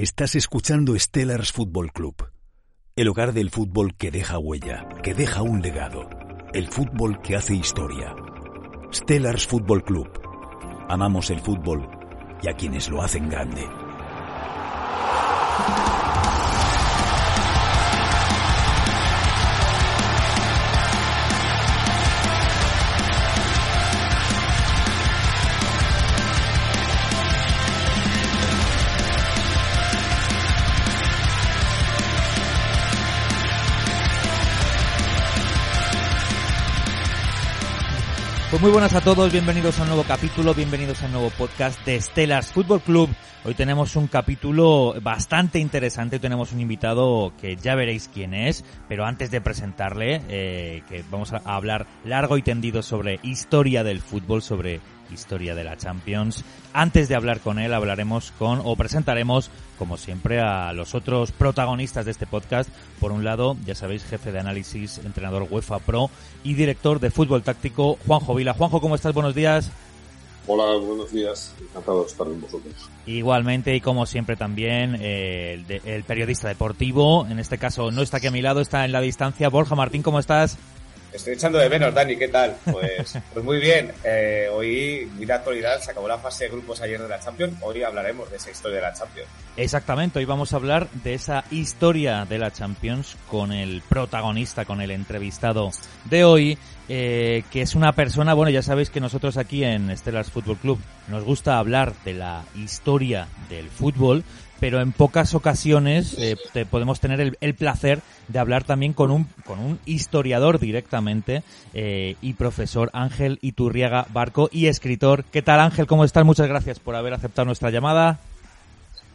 Estás escuchando Stellars Football Club, el hogar del fútbol que deja huella, que deja un legado, el fútbol que hace historia. Stellars Football Club. Amamos el fútbol y a quienes lo hacen grande. Pues muy buenas a todos, bienvenidos a un nuevo capítulo, bienvenidos a un nuevo podcast de Stellars Football Club. Hoy tenemos un capítulo bastante interesante, tenemos un invitado que ya veréis quién es, pero antes de presentarle, eh, que vamos a hablar largo y tendido sobre historia del fútbol, sobre historia de la Champions. Antes de hablar con él, hablaremos con o presentaremos, como siempre, a los otros protagonistas de este podcast. Por un lado, ya sabéis, jefe de análisis, entrenador UEFA Pro y director de fútbol táctico, Juanjo Vila. Juanjo, ¿cómo estás? Buenos días. Hola, buenos días. Encantado de estar con vosotros. Igualmente, y como siempre también, eh, el, de- el periodista deportivo, en este caso no está aquí a mi lado, está en la distancia. Borja Martín, ¿cómo estás? Estoy echando de menos, Dani, ¿qué tal? Pues, pues muy bien. Eh, hoy, mira actualidad, se acabó la fase de grupos ayer de la Champions. Hoy hablaremos de esa historia de la Champions. Exactamente, hoy vamos a hablar de esa historia de la Champions con el protagonista, con el entrevistado de hoy, eh, que es una persona, bueno, ya sabéis que nosotros aquí en Stellars Football Club nos gusta hablar de la historia del fútbol, pero en pocas ocasiones eh, te podemos tener el, placer de hablar también con un, con un historiador directamente eh, y profesor Ángel Iturriaga Barco y escritor. ¿Qué tal Ángel? ¿Cómo estás? Muchas gracias por haber aceptado nuestra llamada.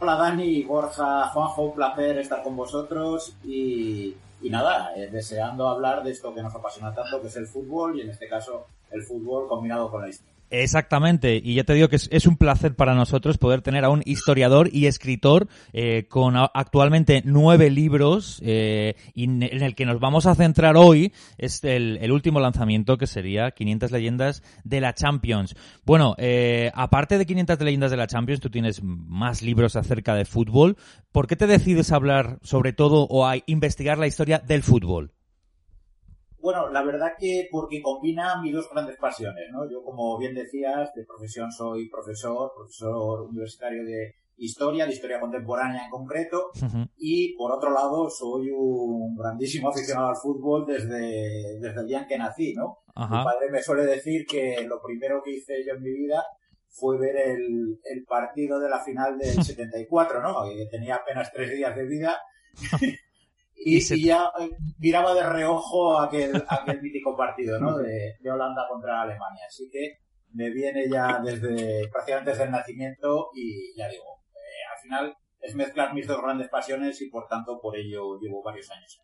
Hola Dani, Borja, Juanjo, un placer estar con vosotros y, y nada, eh, deseando hablar de esto que nos apasiona tanto, que es el fútbol y en este caso el fútbol combinado con la historia. Exactamente, y ya te digo que es, un placer para nosotros poder tener a un historiador y escritor eh, con actualmente nueve libros eh, y en en el que nos vamos a centrar hoy es el, el último lanzamiento que sería 500 leyendas de la Champions. Bueno, eh, aparte de 500 leyendas de la Champions, tú tienes más libros acerca de fútbol. ¿Por qué te decides hablar sobre todo o a investigar la historia del fútbol? Bueno, la verdad que porque combina mis dos grandes pasiones, ¿no? Yo, como bien decías, de profesión soy profesor, profesor universitario de historia, de historia contemporánea en concreto, Ujú. y por otro lado soy un grandísimo aficionado al fútbol desde, desde el día en que nací, ¿no? Mi padre me suele decir que lo primero que hice yo en mi vida fue ver el, el partido de la final del 74, ¿no? Que tenía apenas tres días de vida. y, Y se- y ya eh, miraba de reojo aquel, aquel mítico partido, ¿no? De, de Holanda contra Alemania. Así que me viene ya desde prácticamente desde el nacimiento y ya digo, eh, al final es mezclar mis dos grandes pasiones y por tanto por ello llevo varios años.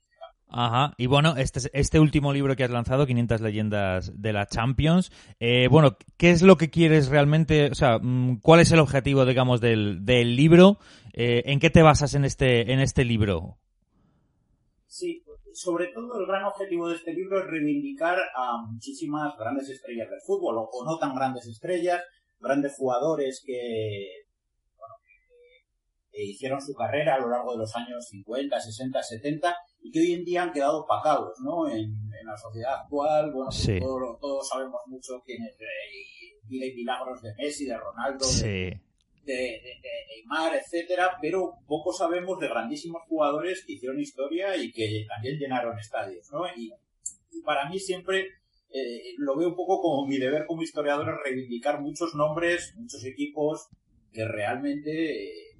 Ajá, y bueno, este, este último libro que has lanzado, 500 leyendas de la Champions, eh, bueno, ¿qué es lo que quieres realmente? O sea, mm, ¿cuál es el objetivo, digamos, del, del libro? Eh, ¿En qué te basas en este, en este libro? Sí, sobre todo el gran objetivo de este libro es reivindicar a muchísimas grandes estrellas del fútbol, o, o no tan grandes estrellas, grandes jugadores que, bueno, que- hicieron su carrera a lo largo de los años 50, 60, 70 y que hoy en día han quedado opacados, ¿no? En, en la sociedad actual, bueno, Sí. todos, todos sabemos mucho quién es eh, vida y milagros de Messi, de Ronaldo, Sí. de, de- de Neymar, etcétera, pero poco sabemos de grandísimos jugadores que hicieron historia y que también llenaron estadios, ¿no? Y, y para mí siempre eh, lo veo un poco como mi deber como historiador es reivindicar muchos nombres, muchos equipos que realmente eh,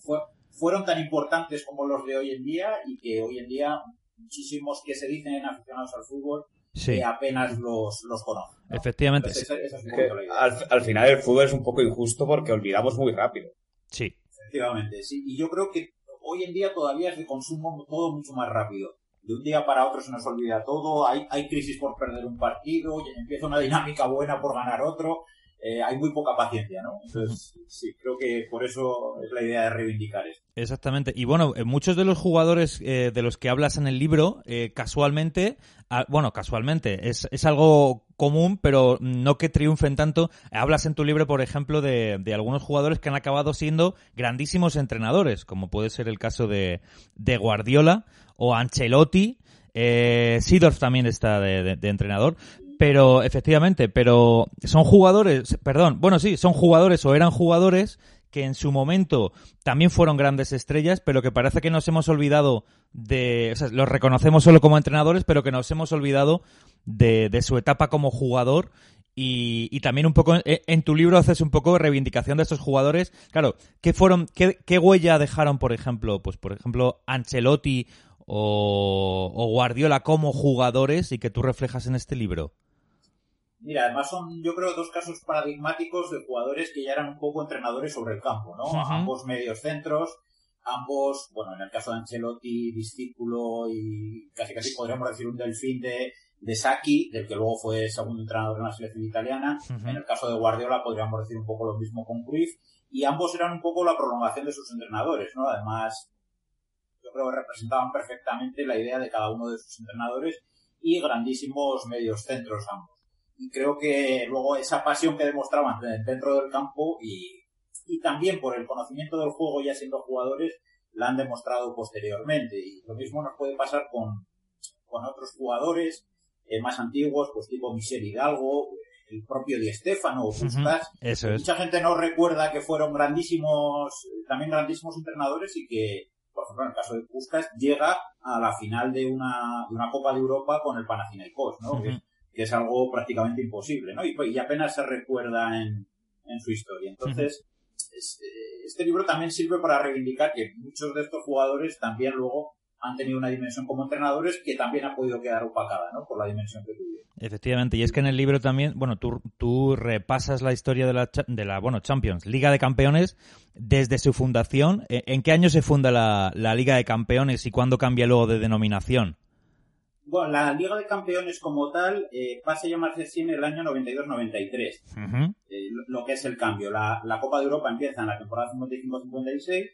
fue- fueron tan importantes como los de hoy en día y que hoy en día muchísimos que se dicen aficionados al fútbol Sí, que apenas los, los conocen. ¿no? efectivamente. Entonces, Es que idea. al, al final el fútbol es un poco injusto porque olvidamos muy rápido. Sí. Efectivamente, sí. Y yo creo que hoy en día todavía es de consumo todo mucho más rápido. De un día para otro se nos olvida todo, hay, hay crisis por perder un partido, y empieza una dinámica buena por ganar otro, eh, hay muy poca paciencia, ¿no? Entonces, sí, creo que por eso es la idea de reivindicar esto. Exactamente. Y bueno, eh, muchos de los jugadores eh, de los que hablas en el libro, casualmente, ah, bueno, casualmente, es, es, algo común, pero no que triunfen tanto. Hablas en tu libro, por ejemplo, de, de, algunos jugadores que han acabado siendo grandísimos entrenadores, como puede ser el caso de, de Guardiola o Ancelotti. Eh, Sidorf también está de, de entrenador. Pero, efectivamente, pero son jugadores, perdón, bueno, sí, son jugadores o eran jugadores que en su momento también fueron grandes estrellas, pero que parece que nos hemos olvidado de, o sea, los reconocemos solo como entrenadores, pero que nos hemos olvidado de, su etapa como jugador y, y, también un poco eh, en, tu libro haces un poco de reivindicación de estos jugadores. Claro, ¿qué fueron, qué, qué, huella dejaron, por ejemplo, pues por ejemplo, Ancelotti o, o Guardiola como jugadores y que tú reflejas en este libro? Mira, además son, yo creo, dos casos paradigmáticos de jugadores que ya eran un poco entrenadores sobre el campo, ¿no? Ambos medios centros, ambos, bueno, en el caso de Ancelotti, discípulo y casi casi podríamos decir un delfín de, de Saki, del que luego fue segundo entrenador de la selección italiana. En el caso de Guardiola podríamos decir un poco lo mismo con Cruyff. Y ambos eran un poco la prolongación de sus entrenadores, ¿no? Además, yo creo que representaban perfectamente la idea de cada uno de sus entrenadores y grandísimos medios centros ambos y creo que luego esa pasión que demostraban dentro del campo y, y también por el conocimiento del juego ya siendo jugadores la han demostrado posteriormente. Y lo mismo nos puede pasar con, con otros jugadores eh, más antiguos pues tipo Michel Hidalgo el propio Di Stefano o Puskas mucha gente no recuerda que fueron grandísimos también grandísimos entrenadores y que por ejemplo en el caso de Puskas llega a la final de una, de una Copa de Europa con el Panathinaikos ¿no? Que es algo prácticamente imposible, ¿no? Y, apenas se recuerda en, en su historia. Entonces, eh, este libro también sirve para reivindicar que muchos de estos jugadores también luego han tenido una dimensión como entrenadores que también ha podido quedar opacada, ¿no? Por la dimensión que tuvieron. Efectivamente, y es que en el libro también, bueno, tú, tú repasas la historia de la, de la, bueno, Champions, Liga de Campeones, desde su fundación. ¿E, ¿En qué año se funda la, la Liga de Campeones y cuándo cambia luego de denominación? Bueno, la Liga de Campeones como tal eh, pasa a llamarse así en el año 92-93, eh, lo, que es el cambio. La, la, Copa de Europa empieza en la temporada 55-56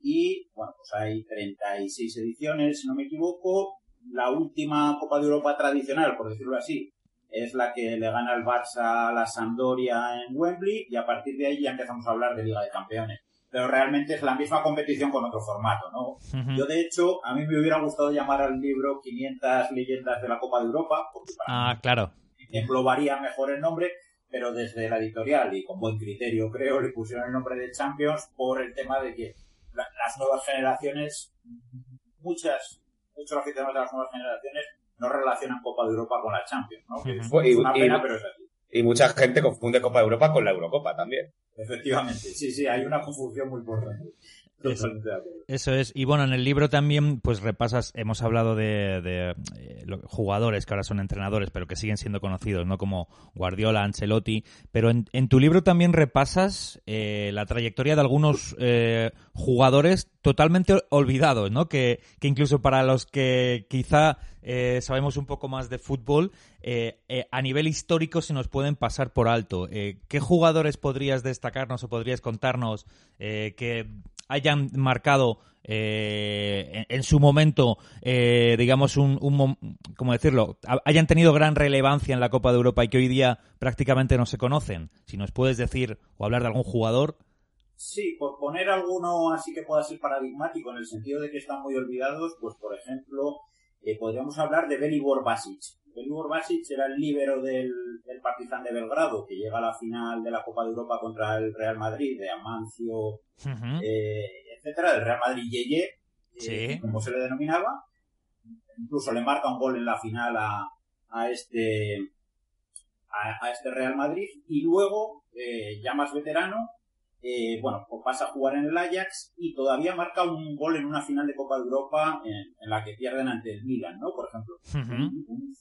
y, bueno, pues hay 36 ediciones, si no me equivoco. La última Copa de Europa tradicional, por decirlo así, es la que le gana el Barça a la Sampdoria en Wembley y a partir de ahí ya empezamos a hablar de Liga de Campeones pero realmente es la misma competición con otro formato, ¿no? Yo, de hecho, a mí me hubiera gustado llamar al libro 500 leyendas de la Copa de Europa, porque para ah, claro. englobaría mejor el nombre, pero desde la editorial y con buen criterio, creo, le pusieron el nombre de Champions por el tema de que las nuevas generaciones, muchas, muchos aficionados de las nuevas generaciones no relacionan Copa de Europa con la Champions, ¿no? es una pena, pero es así. Y mucha gente confunde Copa de Europa con la Eurocopa también. Efectivamente, sí, sí, hay una confusión muy importante. Eso, es. Y bueno, en el libro también, pues repasas, hemos hablado de, de eh, jugadores que ahora son entrenadores, pero que siguen siendo conocidos, ¿no? Como Guardiola, Ancelotti. Pero en, en tu libro también repasas eh, la trayectoria de algunos eh, jugadores totalmente olvidados, ¿no? Que, que incluso para los que quizá eh, sabemos un poco más de fútbol, eh, eh, a nivel histórico se nos pueden pasar por alto. ¿Qué jugadores podrías destacarnos o podrías contarnos que hayan marcado en, su momento, digamos, un, un, ¿cómo decirlo? Hayan tenido gran relevancia en la Copa de Europa y que hoy día prácticamente no se conocen. Si nos puedes decir o hablar de algún jugador. Sí, por poner alguno así que pueda ser paradigmático en el sentido de que están muy olvidados, pues por ejemplo, eh, podríamos hablar de Belibor Basic. Belibor Basic era el líbero del, del, Partizan de Belgrado, que llega a la final de la Copa de Europa contra el Real Madrid, de Amancio, eh, etcétera, del Real Madrid Yeye, eh, como se le denominaba. Incluso le marca un gol en la final a, a este a, a, este Real Madrid y luego, ya más veterano, eh, bueno, pues pasa a jugar en el Ajax y todavía marca un gol en una final de Copa de Europa en, la que pierden ante el Milan, ¿no? Por ejemplo.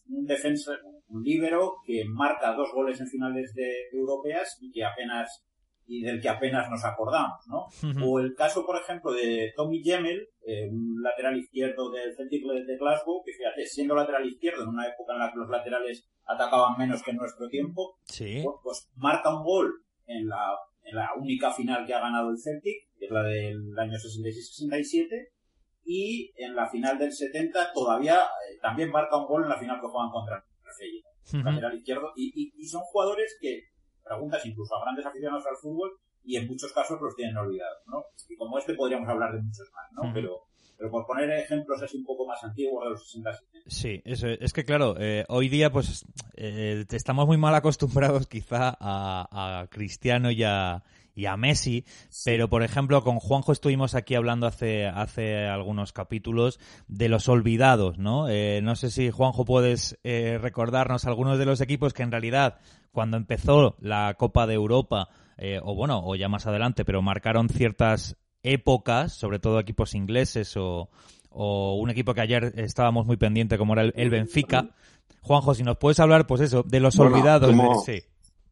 un, defensa, un líbero que marca dos goles en finales de europeas y que apenas y del que apenas nos acordamos, ¿no? O el caso, por ejemplo, de Tommy Gemmel, eh, un lateral izquierdo del Celtic de Glasgow, que fíjate, siendo lateral izquierdo en una época en la que los laterales atacaban menos que en nuestro tiempo, sí. pues, pues, marca un gol en la, en la única final que ha ganado el Celtic, que es la del año 66-67, y en la final del 70 todavía eh, también marca un gol en la final que juegan contra el lateral izquierdo, y, y, y son jugadores que preguntas incluso a grandes aficionados al fútbol y en muchos casos los tienen olvidados, ¿no? Y como este podríamos hablar de muchos más, ¿no? Pero pero por poner ejemplos así un poco más antiguos de los 60 Sí, eso es, que claro, eh, hoy día pues eh, estamos muy mal acostumbrados quizá a, Cristiano y a, y a Messi, pero por ejemplo con Juanjo estuvimos aquí hablando hace, hace algunos capítulos de los olvidados, ¿no? Eh, no sé si Juanjo puedes recordarnos algunos de los equipos que en realidad cuando empezó la Copa de Europa, eh, o bueno, o ya más adelante, pero marcaron ciertas épocas, sobre todo equipos ingleses o, un equipo que ayer estábamos muy pendiente como era el, Benfica. Juanjo, si nos puedes hablar, pues eso, de los olvidados. Como, sí.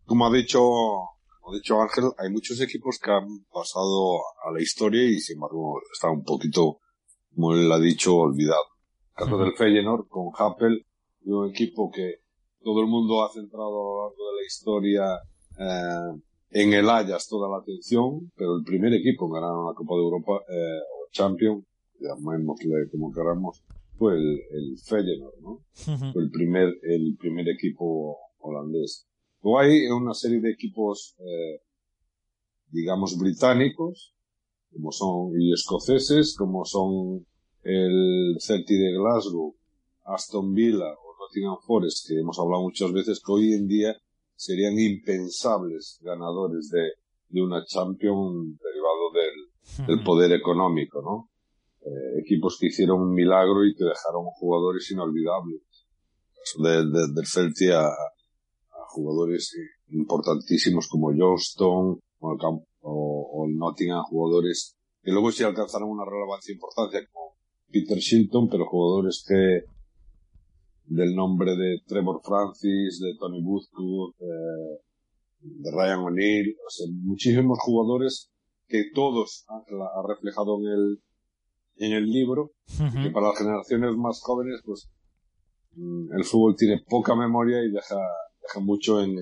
como ha dicho, ha dicho Ángel, hay muchos equipos que han pasado a la historia y sin embargo está un poquito, como él ha dicho, olvidado. El caso del Feyenoord con Happel, un equipo que todo el mundo ha centrado a lo largo de la historia eh, en el Ajax toda la atención, pero el primer equipo en ganar la Copa de Europa eh, o Champions, llamémosle como queramos, fue el, el Feyenoord, ¿no? Fue el primer, el primer equipo holandés. Luego hay una serie de equipos, eh, digamos, británicos, como son, y escoceses, como son el Celtic de Glasgow, Aston Villa Nottingham Forest, que hemos hablado muchas veces, que hoy en día serían impensables ganadores de, de una Champions derivado del, del poder económico, ¿no? Eh, equipos que hicieron un milagro y que dejaron jugadores inolvidables. De, de, del a, a, jugadores importantísimos como Johnston o el, o, o el Nottingham, jugadores que luego sí alcanzaron una relevancia importante como Peter Shilton, pero jugadores que, del nombre de Trevor Francis, de Tony Boothwood, eh, de Ryan O'Neill, o sea, muchísimos jugadores que todos ha, reflejado en el, en el libro, que para las generaciones más jóvenes, pues, mm, el fútbol tiene poca memoria y deja, deja mucho en,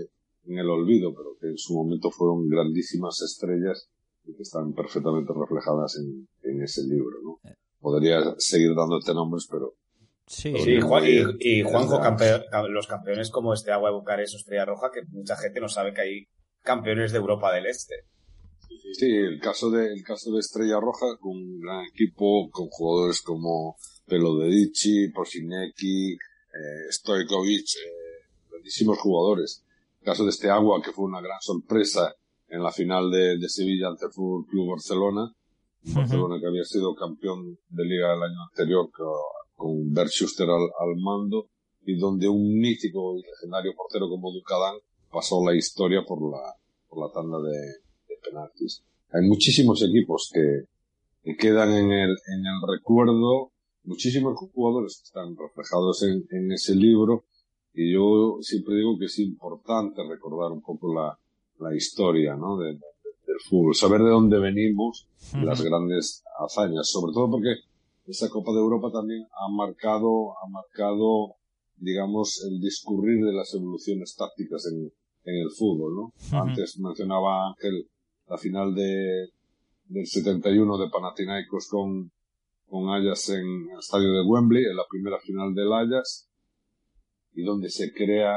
en el olvido, pero que en su momento fueron grandísimas estrellas y que están perfectamente reflejadas en, en ese libro, ¿no? Eh. Podría seguir dándote nombres, pero Sí, sí Juan, y, Juanjo, los campeones como este Agua de Bucarest o Estrella Roja, que mucha gente no sabe que hay campeones de Europa del Este. Sí, el caso de, el caso de Estrella Roja, con un gran equipo, con jugadores como Pelodedici, Porcinecki, eh, Stojkovic, eh, grandísimos jugadores. El caso de este Agua, que fue una gran sorpresa en la final de, de Sevilla ante el Fútbol Club Barcelona. Barcelona que había sido campeón de liga el año anterior, que con Bert Schuster al, mando y donde un mítico y legendario portero como Ducadán pasó la historia por la, por la tanda de, de penaltis. Hay muchísimos equipos que, que quedan en el, en el recuerdo, muchísimos jugadores que están reflejados en, en ese libro y yo siempre digo que es importante recordar un poco la, la historia ¿no? De, del fútbol, saber de dónde venimos, las grandes hazañas, sobre todo porque esa Copa de Europa también ha marcado, ha marcado, digamos, el discurrir de las evoluciones tácticas en, en el fútbol, ¿no? Antes mencionaba Ángel la final de, del 71 de Panathinaikos con, con Ajax en el estadio de Wembley, en la primera final del Ajax, y donde se crea,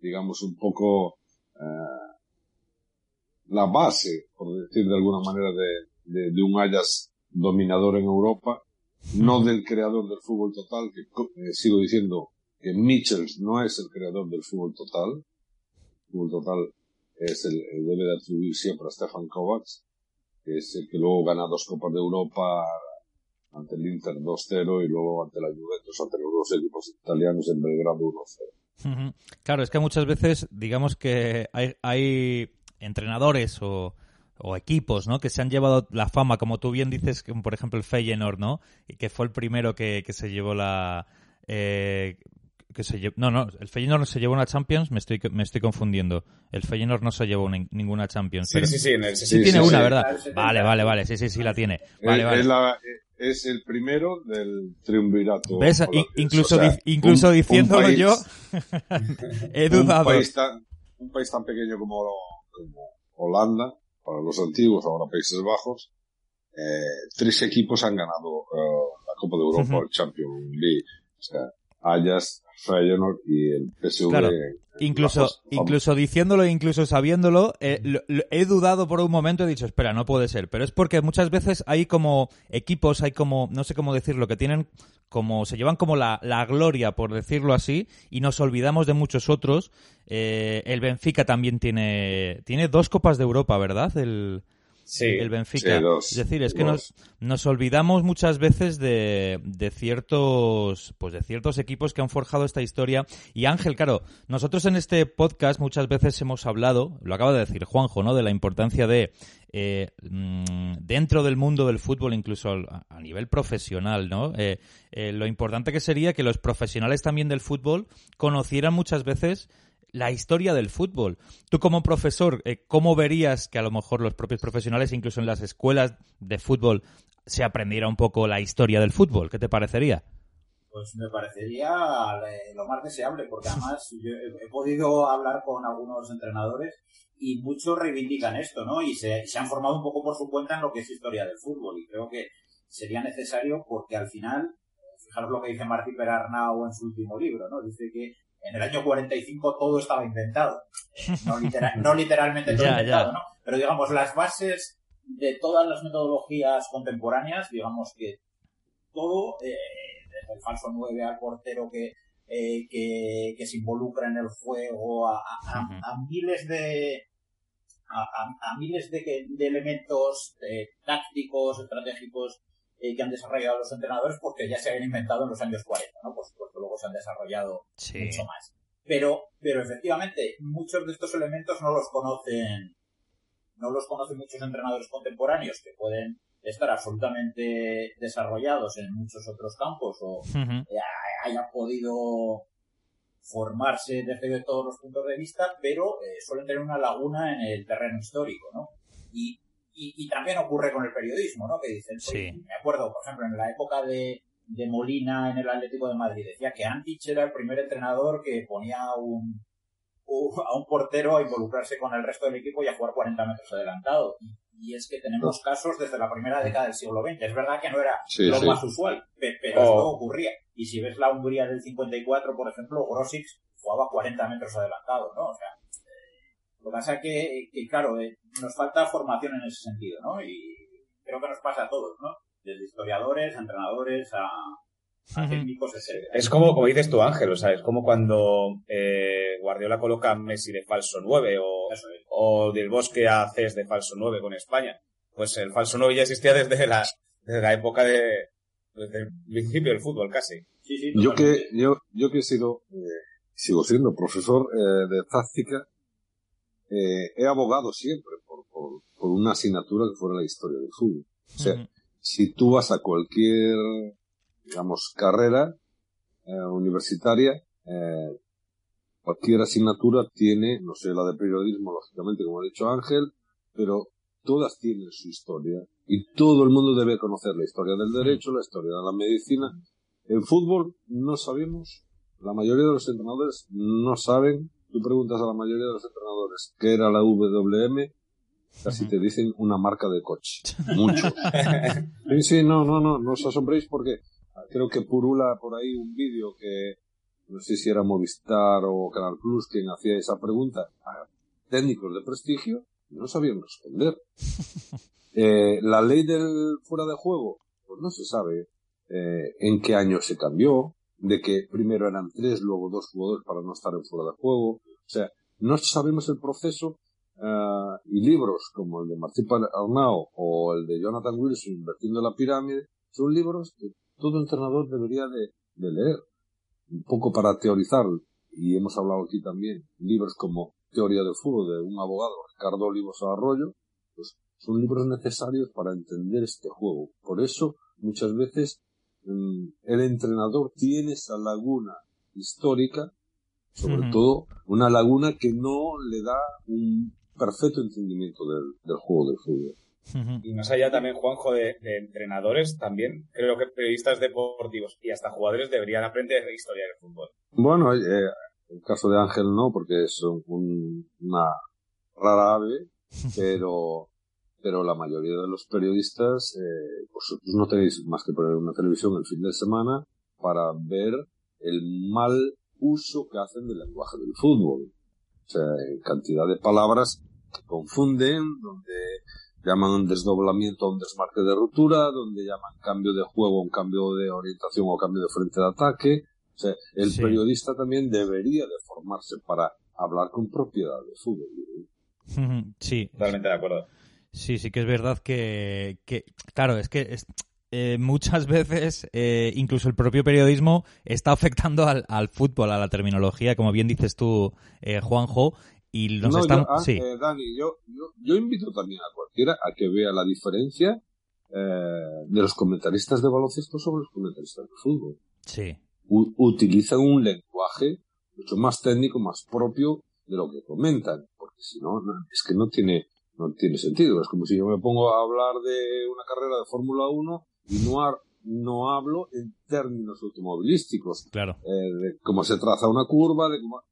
digamos, un poco, eh, la base, por decir de alguna manera, de, de, de un Ajax dominador en Europa, no del creador del fútbol total, que eh, sigo diciendo que Mitchells no es el creador del fútbol total. El fútbol total es el, debe de atribuir siempre a Stefan Kovacs, que es el que luego gana dos Copas de Europa ante el Inter 2-0 y luego ante la Juventus, ante los dos equipos italianos en Belgrado 1-0. Claro, es que muchas veces, digamos que hay, hay entrenadores o o equipos, ¿no? Que se han llevado la fama, como tú bien dices, como por ejemplo el Feyenoord, ¿no? Y que fue el primero que, que se llevó la... Eh, que se llevó, no, no, el Feyenoord se llevó una Champions, me estoy, me estoy confundiendo. El Feyenoord no se llevó ninguna Champions. Sí, sí, sí, en el, sí, tiene una, ¿verdad? Vale, vale, vale, sí, sí, sí la tiene. Vale, vale. Es, la, es, el primero del triunvirato. ¿Ves? incluso, incluso diciéndolo yo, he dudado. Un país, tan, un país tan pequeño como, como Holanda, para los antiguos, ahora Países Bajos, eh, tres equipos han ganado uh, la Copa de Europa, uh -huh. el Champions League. O sea, Ajax, Feyenoord y el PSV. Claro. Incluso, bajos, incluso diciéndolo e incluso sabiéndolo, eh, lo, lo, he dudado por un momento, he dicho, espera, no puede ser. Pero es porque muchas veces hay como equipos, hay como, no sé cómo decirlo, que tienen como, se llevan como la, la gloria, por decirlo así, y nos olvidamos de muchos otros. Eh, el Benfica también tiene, tiene dos Copas de Europa, ¿verdad? El, Sí, el Benfica. Sí, dos, es decir, es que nos, nos olvidamos muchas veces de, de ciertos pues de ciertos equipos que han forjado esta historia. Y Ángel, claro, nosotros en este podcast muchas veces hemos hablado, lo acaba de decir Juanjo, ¿no? De la importancia de eh, mmm, dentro del mundo del fútbol, incluso a, a nivel profesional, ¿no? Eh, eh, lo importante que sería que los profesionales también del fútbol conocieran muchas veces la historia del fútbol. Tú como profesor, eh, ¿cómo verías que a lo mejor los propios profesionales, incluso en las escuelas de fútbol, se aprendiera un poco la historia del fútbol? ¿Qué te parecería? Pues me parecería eh, lo más deseable, porque además yo he podido hablar con algunos entrenadores y muchos reivindican esto, ¿no? Y se, se han formado un poco por su cuenta en lo que es historia del fútbol y creo que sería necesario porque al final, fijaros lo que dice Martí Perarnau en su último libro, ¿no? Dice que en el año 45 todo estaba inventado. No, literal, no literalmente todo inventado. ¿no? Pero digamos, las bases de todas las metodologías contemporáneas, digamos que todo, eh, desde el falso 9 al portero que, eh, que, que se involucra en el juego, a, a, Ujú. a miles de, a, a- a miles de, de elementos eh, tácticos, estratégicos eh, que han desarrollado los entrenadores porque ya se habían inventado en los años 40, ¿no? Por supuesto, luego se han desarrollado Sí. mucho más. Pero, pero efectivamente, muchos de estos elementos no los conocen, no los conocen muchos entrenadores contemporáneos que pueden estar absolutamente desarrollados en muchos otros campos o Ujú. hayan podido formarse desde todos los puntos de vista, pero eh, suelen tener una laguna en el terreno histórico, ¿no? Y, y, y también ocurre con el periodismo, ¿no? Que dicen, Sí. me acuerdo, por ejemplo, en la época de, de Molina en el Atlético de Madrid, decía que Antich era el primer entrenador que ponía un, u- a un portero a involucrarse con el resto del equipo y a jugar 40 metros adelantado. Y, y es que tenemos casos desde la primera década del siglo XX. Es verdad que no era Sí, lo sí. más usual, pe- pero Oh. esto ocurría. Y si ves la Hungría del 54, por ejemplo, Grosic jugaba 40 metros adelantado, ¿no? O sea, lo que pasa es que, que, claro, eh, nos falta formación en ese sentido, ¿no? Y creo que nos pasa a todos, ¿no? Desde historiadores, a entrenadores, a, a técnicos, etcétera. Es como, como dices tú, Ángel, o sea, es como cuando eh, Guardiola coloca a Messi de falso 9 o, es. o del Bosque a Cés de falso 9 con España. Pues el falso 9 ya existía desde la, desde la época de, desde el principio del fútbol casi. Sí, sí, Yo que, yo, yo que he sido, eh, sigo siendo profesor eh, de táctica, eh, he abogado siempre por, por, por una asignatura que fuera la historia del fútbol. O sea, si tú vas a cualquier, digamos, carrera eh, universitaria, eh, cualquier asignatura tiene, no sé, la de periodismo, lógicamente, como ha dicho Ángel, pero todas tienen su historia y todo el mundo debe conocer la historia del derecho, la historia de la medicina. En fútbol no sabemos, la mayoría de los entrenadores no saben, tú preguntas a la mayoría de los entrenadores qué era la WM, casi te dicen una marca de coche. Mucho. Sí, sí, no, no, no, no os asombréis porque creo que purula por ahí un vídeo que no sé si era Movistar o Canal Plus quien hacía esa pregunta a técnicos de prestigio y no sabían responder. Eh, la ley del fuera de juego, pues no se sabe eh, en qué año se cambió, de que primero eran tres, luego dos jugadores para no estar fuera de juego. O sea, no sabemos el proceso ah, y libros como el de Martí Arnao o el de Jonathan Wilson invirtiendo la pirámide son libros que todo entrenador debería de, de leer un poco para teorizar y hemos hablado aquí también libros como Teoría del Fútbol de un abogado Ricardo Olivos Arroyo pues son libros necesarios para entender este juego por eso muchas veces el entrenador tiene esa laguna histórica, sobre todo una laguna que no le da un perfecto entendimiento del, del juego del fútbol. Y más allá también, Juanjo, de, entrenadores, también creo que periodistas deportivos y hasta jugadores deberían aprender historia del fútbol. Bueno, eh, el caso de Ángel no, porque es una rara ave, pero, pero la mayoría de los periodistas, eh, vosotros no tenéis más que poner una televisión el fin de semana para ver el mal uso que hacen del lenguaje del fútbol. O sea, en cantidad de palabras que confunden, donde llaman un desdoblamiento a un desmarque de ruptura, donde llaman cambio de juego, un cambio de orientación o cambio de frente de ataque. O sea, el periodista también debería de formarse para hablar con propiedad de fútbol. Sí. Totalmente de acuerdo. Sí, sí que es verdad que, que claro, es que eh, muchas veces eh, incluso el propio periodismo está afectando al, al, fútbol, a la terminología, como bien dices tú, eh, Juanjo, y nos están... Ah, sí. Dani, yo, yo, yo, invito también a cualquiera a que vea la diferencia de los comentaristas de baloncesto sobre los comentaristas de fútbol. Sí. utilizan un lenguaje mucho más técnico, más propio de lo que comentan, porque si no, es que no tiene, no tiene sentido. Es como si yo me pongo a hablar de una carrera de Fórmula 1 y no, no hablo en términos automovilísticos. Claro. Eh, de cómo se traza una curva, de cómo...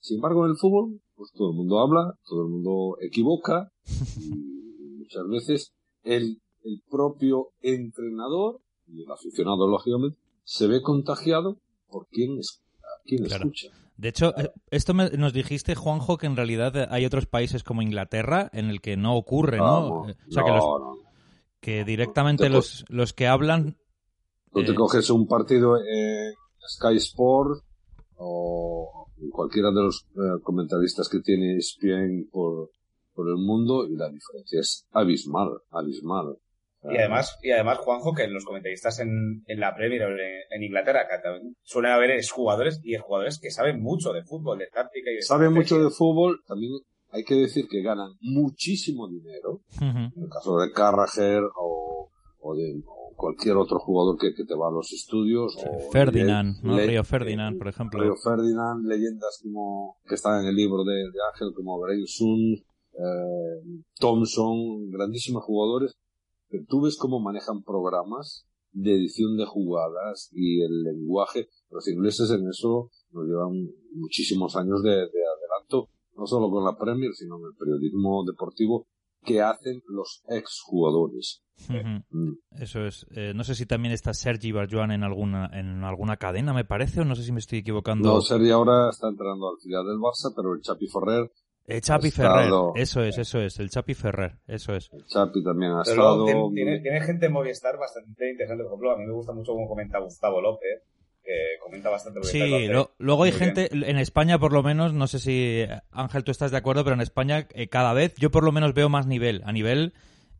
sin embargo, en el fútbol, pues todo el mundo habla, todo el mundo equivoca, y muchas veces el, el propio entrenador y el aficionado, lógicamente, se ve contagiado por quien, es, quien escucha. De hecho, eh, esto nos dijiste, Juanjo, que en realidad hay otros países como Inglaterra en el que no ocurre, ¿no? o sea, que, que directamente los, los que hablan... Tú te eh, coges un partido en Sky Sport o cualquiera de los eh, comentaristas que tiene ESPN por, por el mundo y la diferencia es abismal, abismal. Y además, y además, Juanjo, que los comentaristas en, en la Premier en, Inglaterra suelen haber jugadores y jugadores que saben mucho de fútbol, de táctica y de Saben mucho de fútbol, también hay que decir que ganan muchísimo dinero. En el caso de Carragher o, o de cualquier otro jugador que, que, te va a los estudios. O Ferdinand, ¿no? Río Ferdinand, por ejemplo. Río Ferdinand, leyendas como que están en el libro de, de Ángel, como Brian Sun, eh, Thompson, grandísimos jugadores tú ves cómo manejan programas de edición de jugadas y el lenguaje. Los ingleses en eso nos llevan muchísimos años de, adelanto, no solo con la Premier, sino en el periodismo deportivo que hacen los exjugadores. Mm. Eso es. Eh, no sé si también está Sergi Barjuan en alguna en alguna cadena, me parece, o no sé si me estoy equivocando. No, Sergi ahora está entrando al filial del Barça, pero el Chapi Ferrer el Chapi Ferrer, eso es, eso es, el Chapi Ferrer, eso es. El Chapi también ha estado... Tiene, tiene, gente en Movistar bastante interesante, por ejemplo, a mí me gusta mucho cómo comenta Gustavo López, que comenta bastante Sí, luego hay gente, en España por lo menos, no sé si Ángel tú estás de acuerdo, pero en España eh, cada vez yo por lo menos veo más nivel, a nivel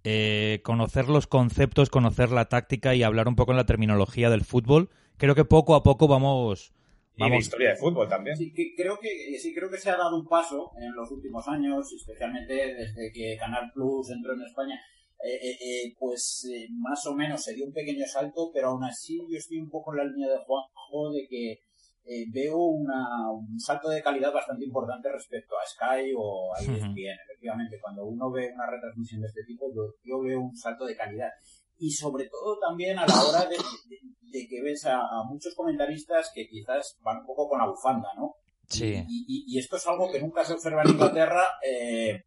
eh, conocer los conceptos, conocer la táctica y hablar un poco en la terminología del fútbol. Creo que poco a poco vamos y de historia de fútbol también. Sí, creo que, sí, creo que se ha dado un paso en los últimos años, especialmente desde que Canal Plus entró en España. Eh, eh, eh pues eh, más o menos se dio un pequeño salto, pero aún así yo estoy un poco en la línea de Juanjo de que veo una, un salto de calidad bastante importante respecto a Sky o a ESPN. Efectivamente, cuando uno ve una retransmisión de este tipo, yo veo un salto de calidad y sobre todo también a la hora de, que ves a, muchos comentaristas que quizás van un poco con la bufanda, ¿no? Sí. Y, esto es algo que nunca se observa en Inglaterra, eh,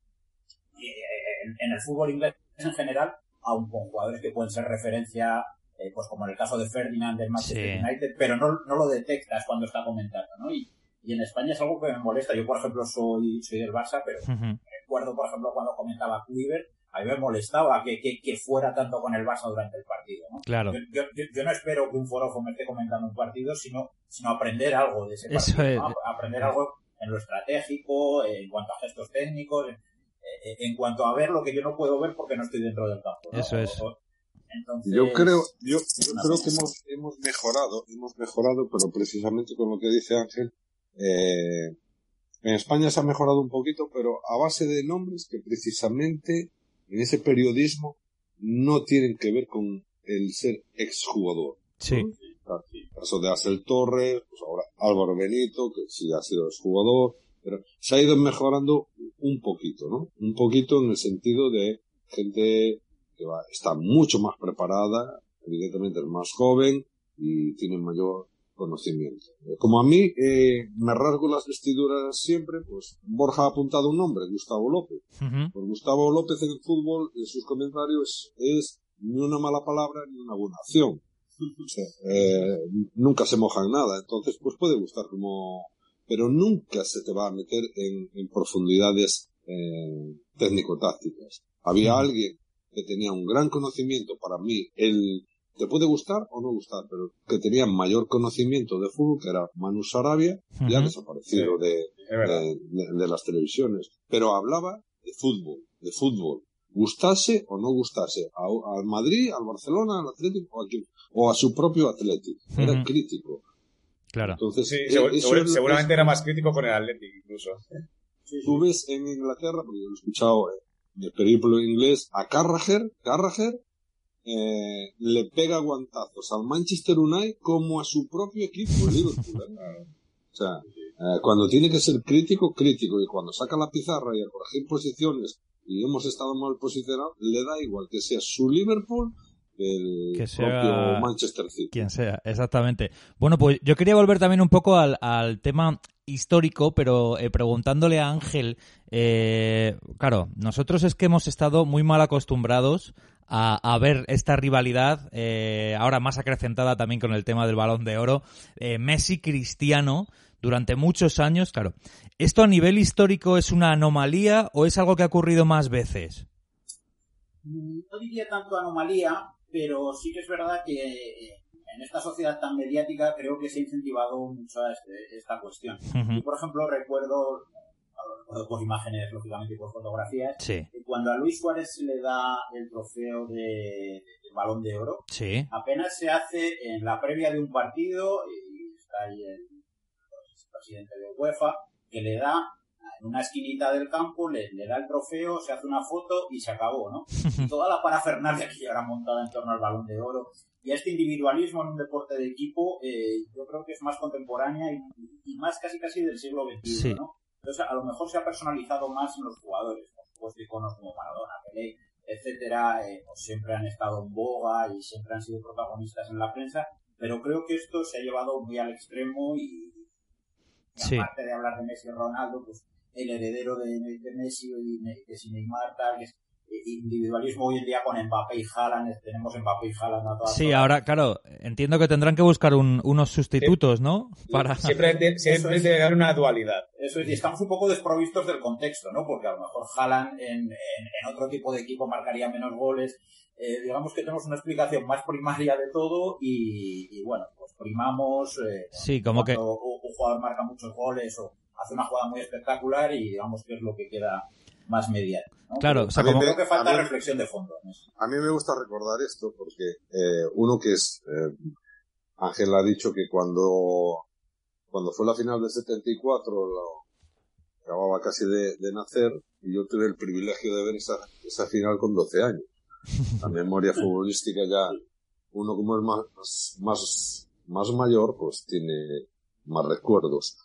en, el fútbol inglés en general, aun con jugadores que pueden ser referencia, eh, pues como en el caso de Ferdinand del Manchester United, pero no, no lo detectas cuando está comentando, ¿no? Y, en España es algo que me molesta. Yo, por ejemplo, soy, soy del Barça, pero recuerdo, por ejemplo, cuando comentaba Quiver, a mí me molestaba que, que, fuera tanto con el Barça durante el partido. ¿no? Claro. Yo, yo, no espero que un forofo me esté comentando un partido, sino, sino aprender algo de ese partido. Aprender algo en lo estratégico, en cuanto a gestos técnicos, en, cuanto a ver lo que yo no puedo ver porque no estoy dentro del campo. Eso es. yo creo, yo, creo que hemos, hemos mejorado, hemos mejorado, pero precisamente con lo que dice Ángel, eh, en España se ha mejorado un poquito, pero a base de nombres que precisamente en ese periodismo no tienen que ver con el ser exjugador. Sí. El caso de Axel Torres, pues ahora Álvaro Benito, que sí ha sido jugador, pero se ha ido mejorando un poquito, ¿no? Un poquito en el sentido de gente que va, está mucho más preparada, evidentemente es más joven y tiene mayor conocimiento. Como a mí eh, me rasgo las vestiduras siempre, pues Borja ha apuntado un nombre, Gustavo López. Pues Gustavo López en el fútbol, en sus comentarios, es ni una mala palabra ni una buena acción. eh, nunca se moja en nada, entonces pues puede gustar como... Pero nunca se te va a meter en, en profundidades eh, técnico-tácticas. Había alguien que tenía un gran conocimiento para mí, el te puede gustar o no gustar, pero que tenía mayor conocimiento de fútbol, que era Manu Sarabia, ya desaparecido de, de, de, las televisiones, pero hablaba de fútbol, de fútbol, gustase o no gustase, a, al Madrid, al Barcelona, al Atlético o a, o a su propio Atlético, era crítico. Claro. Entonces, sí, seguro, seguramente era más crítico con el Atlético incluso. Tú ves en Inglaterra, porque yo lo he escuchado en el periplo inglés, a Carragher, Carragher eh, le pega guantazos al Manchester United como a su propio equipo, Liverpool. ¿eh? O sea, eh, cuando tiene que ser crítico, crítico, y cuando saca la pizarra y a corregir posiciones y hemos estado mal posicionados, le da igual que sea su Liverpool el que sea propio Manchester City. Quien sea, exactamente. Bueno, pues yo quería volver también un poco al, al tema histórico, pero eh, preguntándole a Ángel, eh, claro, nosotros es que hemos estado muy mal acostumbrados a, a ver esta rivalidad, eh, ahora más acrecentada también con el tema del balón de oro, eh, Messi-Cristiano, durante muchos años, claro. ¿Esto a nivel histórico es una anomalía o es algo que ha ocurrido más veces? No diría tanto anomalía, pero sí que es verdad que en esta sociedad tan mediática creo que se ha incentivado mucho este, esta cuestión. Uh -huh. Y por ejemplo recuerdo, por imágenes lógicamente y por fotografías, sí. cuando a Luis Suárez se le da el trofeo de, de balón de oro, sí. apenas se hace en la previa de un partido y está ahí el, el presidente de UEFA que le da en una esquinita del campo, le, le, da el trofeo, se hace una foto y se acabó, ¿no? Y toda la parafernalia que llevará montada en torno al balón de oro y este individualismo en un deporte de equipo, eh, yo creo que es más contemporánea y, y, más casi casi del siglo XXI, sí. ¿no? Entonces, a lo mejor se ha personalizado más en los jugadores, por supuesto, iconos como Maradona, Pelé, etcétera, eh, pues siempre han estado en boga y siempre han sido protagonistas en la prensa, pero creo que esto se ha llevado muy al extremo y, y sí. aparte de hablar de Messi y Ronaldo, pues el heredero de, de Messi y de Neymar, tal, que es individualismo hoy en día con Mbappé y Haaland, tenemos Mbappé y Haaland a todas Sí, ahora, claro, entiendo que tendrán que buscar un, unos sustitutos, ¿no? Para... Siempre, siempre tiene que haber una dualidad. Eso es, y estamos un poco desprovistos del contexto, ¿no? Porque a lo mejor Haaland en, en, en otro tipo de equipo marcaría menos goles. Eh, digamos que tenemos una explicación más primaria de todo y, y bueno, pues primamos eh, sí, como que un, un jugador marca muchos goles o hace una jugada muy espectacular y digamos que es lo que queda más mediático. ¿no? Claro, o sea, creo como... que falta a mí, reflexión de fondo. ¿no? A mí me gusta recordar esto porque eh, uno que es eh, Ángel ha dicho que cuando cuando fue la final del 74 lo acababa casi de, de, nacer y yo tuve el privilegio de ver esa, esa final con 12 años. La memoria futbolística ya uno como es más más más mayor pues tiene más recuerdos.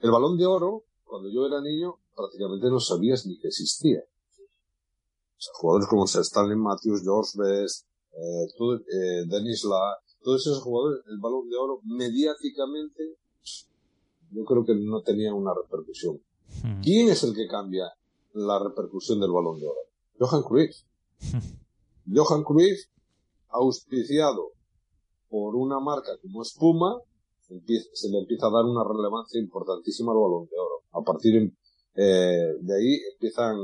El balón de oro cuando yo era niño prácticamente no sabías ni que existía. O sea, jugadores como Stanley Matthews, George Best, eh, todo, eh, Dennis La, todos esos jugadores, el balón de oro, mediáticamente, yo creo que no tenía una repercusión. Hmm. ¿Quién es el que cambia la repercusión del balón de oro? Johan Cruyff. Hmm. Johan Cruyff, auspiciado por una marca como Espuma, se le empieza a dar una relevancia importantísima al balón de oro. A partir eh, de ahí empiezan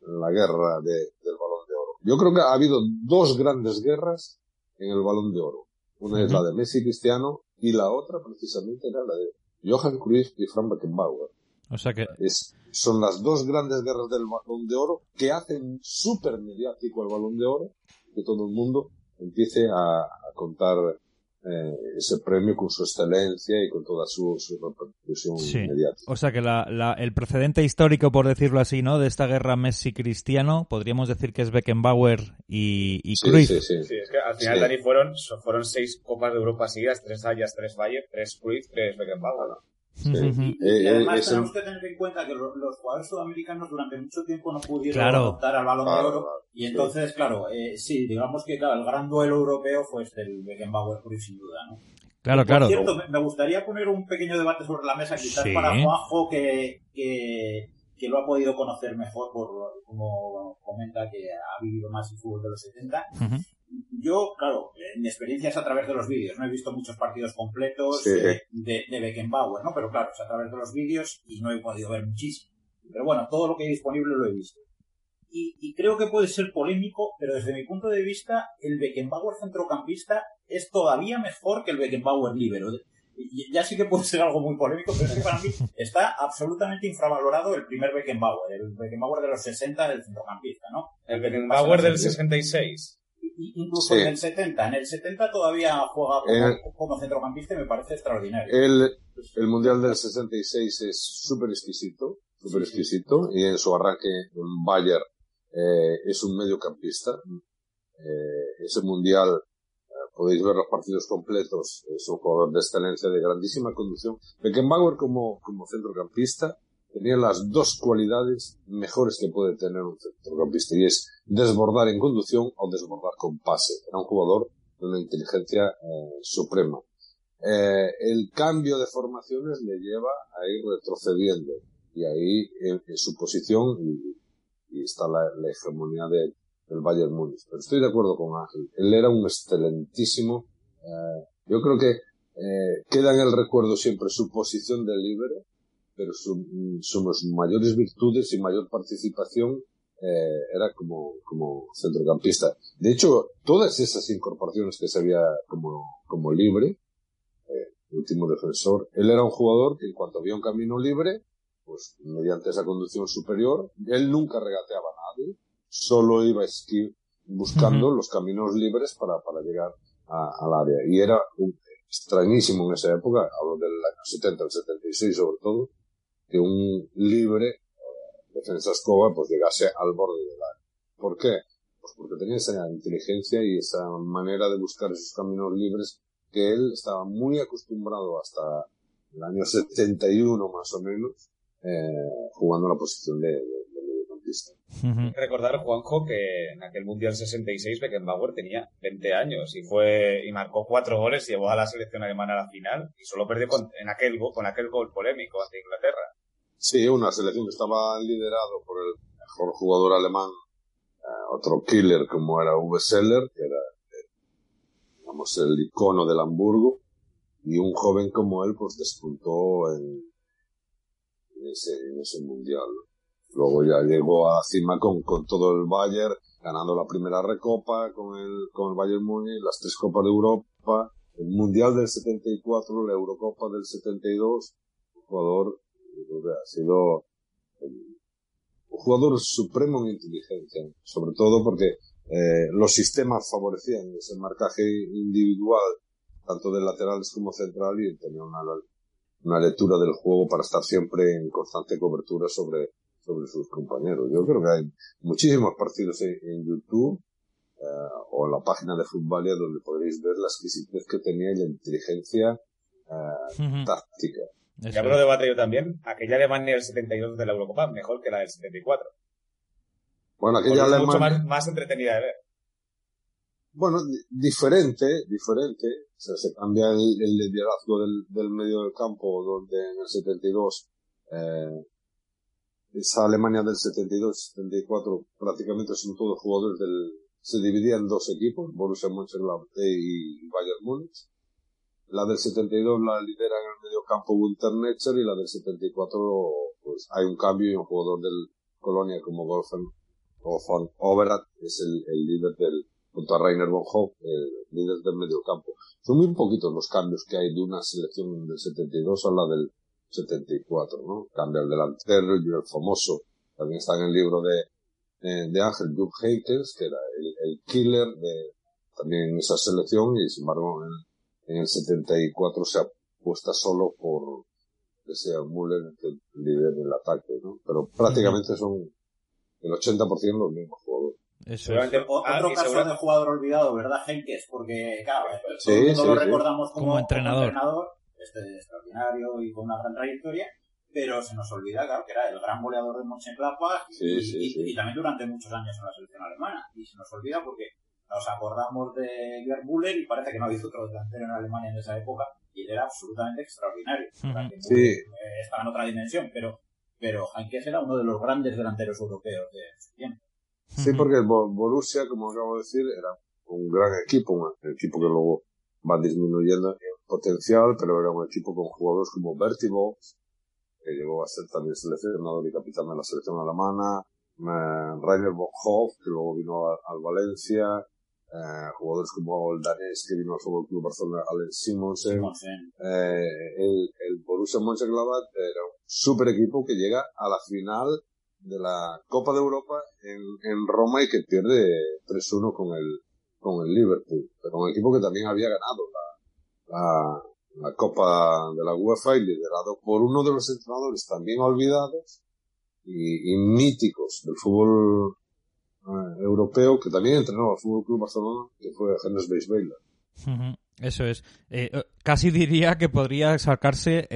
la guerra de, del balón de oro. Yo creo que ha habido dos grandes guerras en el balón de oro. Una uh -huh. es la de Messi Cristiano y la otra precisamente era la de Johan Cruyff y Frank Beckenbauer. O sea que es, son las dos grandes guerras del balón de oro que hacen súper mediático el balón de oro, que todo el mundo empiece a, a contar eh, ese premio con su excelencia y con toda su, su repercusión Sí. inmediata. O sea que la, la- el precedente histórico, por decirlo así, ¿no? De esta guerra Messi-Cristiano, podríamos decir que es Beckenbauer y, y Sí, Cruyff. sí, sí. Sí, es que al final, Sí. Dani, fueron, fueron seis Copas de Europa seguidas, tres Ayas, tres Bayern, tres Cruyff, tres Beckenbauer. Ujú. Y, y Eh, eh, además tenemos que tener en cuenta que lo- los jugadores sudamericanos durante mucho tiempo no pudieron Claro. optar al balón de oro. claro, Y entonces, claro, eh, sí, digamos que claro, el gran duelo europeo fue este, el Beckenbauer sin duda, ¿no? Claro, Por claro. cierto, me- gustaría poner un pequeño debate sobre la mesa, quizás Sí. para Juanjo, que, que, que lo ha podido conocer mejor, por como comenta que ha vivido más el fútbol de los 70. Ujú. Yo, claro, mi experiencia es a través de los vídeos. No he visto muchos partidos completos Sí. eh, de, de Beckenbauer, ¿no? Pero claro, es a través de los vídeos y no he podido ver muchísimo. Pero bueno, todo lo que hay disponible lo he visto. Y, y creo que puede ser polémico, pero desde mi punto de vista, el Beckenbauer centrocampista es todavía mejor que el Beckenbauer libero. Ya sí que puede ser algo muy polémico, pero es que para mí está absolutamente infravalorado el primer Beckenbauer, el Beckenbauer de los 60 del centrocampista, ¿no? El Beckenbauer del 66. Incluso Sí. en el 70. En el 70 todavía juega como, Eh. como centrocampista y me parece extraordinario. El, el Mundial del 66 es súper exquisito, súper exquisito, y en su arranque en Bayern eh, es un mediocampista. Eh, ese Mundial, eh, podéis ver los partidos completos, es un jugador de excelencia, de grandísima conducción. Beckenbauer como, como centrocampista tenía las dos cualidades mejores que puede tener un centrocampista, y es desbordar en conducción o desbordar con pase. Era un jugador de una inteligencia eh, suprema eh, el cambio de formaciones le lleva a ir retrocediendo y ahí en, su posición y, y está la, la hegemonía de- del Bayern Múnich. Pero estoy de acuerdo con Ángel. Él era un excelentísimo. eh, yo creo que eh, queda en el recuerdo siempre su posición de libre, pero su- sus mayores virtudes y mayor participación eh, era como, como centrocampista. De hecho, todas esas incorporaciones que se había como, como libre, último defensor. Él era un jugador que en cuanto había un camino libre, pues mediante esa conducción superior, él nunca regateaba a nadie, solo iba esqui buscando Ujú. los caminos libres para, para llegar a- al área. Y era un- extrañísimo en esa época, hablo del año 70, el 76 sobre todo, que un libre defensa escoba pues llegase al borde del área. ¿Por qué? Pues porque tenía esa inteligencia y esa manera de buscar esos caminos libres que él estaba muy acostumbrado hasta el año 71 más o menos, eh, jugando la posición de, de, de mediocampista. Hay que recordar, Juanjo, que en aquel Mundial 66 Beckenbauer tenía 20 años y fue y marcó cuatro goles y llevó a la selección alemana a la final y solo perdió con, en aquel, go- con aquel gol polémico ante Inglaterra. Sí, una selección que estaba liderado por el mejor jugador alemán, eh, otro killer como era Uwe Seller, que era, eh, digamos, el icono del Hamburgo, y un joven como él, pues despuntó en, en ese, mundial. Luego ya llegó a cima con, con todo el Bayern, ganando la primera recopa con el, con el Bayern Múnich, las tres copas de Europa, el mundial del 74, la Eurocopa del 72, un jugador ha sido un jugador supremo en inteligencia, sobre todo porque eh, los sistemas favorecían ese marcaje individual, tanto de laterales como central, y tenía una, una lectura del juego para estar siempre en constante cobertura sobre, sobre sus compañeros. Yo creo que hay muchísimos partidos en, en YouTube eh, o en la página de Futbalia donde podréis ver la exquisitez que tenía y la inteligencia eh, Ujú. táctica. Eso Ya me lo es. debate yo también. Aquella Alemania del 72 de la Eurocopa mejor que la del 74. Bueno, aquella es mucho Alemania... más, más entretenida de ver. Bueno, di- diferente, diferente. O sea, se cambia el, el liderazgo del, del medio del campo, donde en el 72, eh, esa Alemania del 72-74 prácticamente son todos jugadores del, se dividía en dos equipos, Borussia Mönchengladbach y Bayern Múnich. La del 72 la lidera en el medio campo Gunter Netzer y la del 74 pues hay un cambio y un jugador del Colonia como Wolfgang Wolfgang Overath es el, el líder del, junto a Rainer von Hoff, el líder del medio campo. Son muy poquitos los cambios que hay de una selección del 72 a la del 74, ¿no? Cambia el delantero y el famoso, también está en el libro de, de Ángel Jupp Heynckes, que era el, el killer de, también en esa selección y sin embargo en, en el 74 se apuesta solo por que sea Müller el líder del ataque, ¿no? Pero prácticamente son el 80% los mismos jugadores. Eso es. Otro ah, caso de jugador olvidado, ¿verdad, Henkes? Porque, claro, sí, todo lo recordamos como, entrenador. este extraordinario y con una gran trayectoria, pero se nos olvida, claro, que era el gran goleador de Mönchengladbach y, y, y, también durante muchos años en la selección alemana. Y se nos olvida porque nos acordamos de Gerd Müller y parece que no ha habido otro delantero en Alemania en esa época y él era absolutamente extraordinario. sí. estaba en otra dimensión, pero, pero Heinkes era uno de los grandes delanteros europeos de su tiempo. Sí, porque el Borussia, como acabo de decir, era un gran equipo, un equipo que luego va disminuyendo en potencial, pero era un equipo con jugadores como Bertie que llegó a ser también seleccionador y capitán de la selección alemana, eh, Rainer von Hoff, que luego vino al Valencia, eh, jugadores como el danés que vino al Fútbol Club Barcelona, Alex Simonsen, eh, el, el Borussia Mönchengladbach era un super equipo que llega a la final de la Copa de Europa en, en Roma y que pierde 3-1 con el, con el Liverpool, pero un equipo que también había ganado la, la, la Copa de la UEFA y liderado por uno de los entrenadores también olvidados y, y míticos del fútbol eh, europeo que también entrenó al Fútbol Club Barcelona, que fue Hennes Beisweiler. Eso es. Eh, eh, casi diría que podría sacarse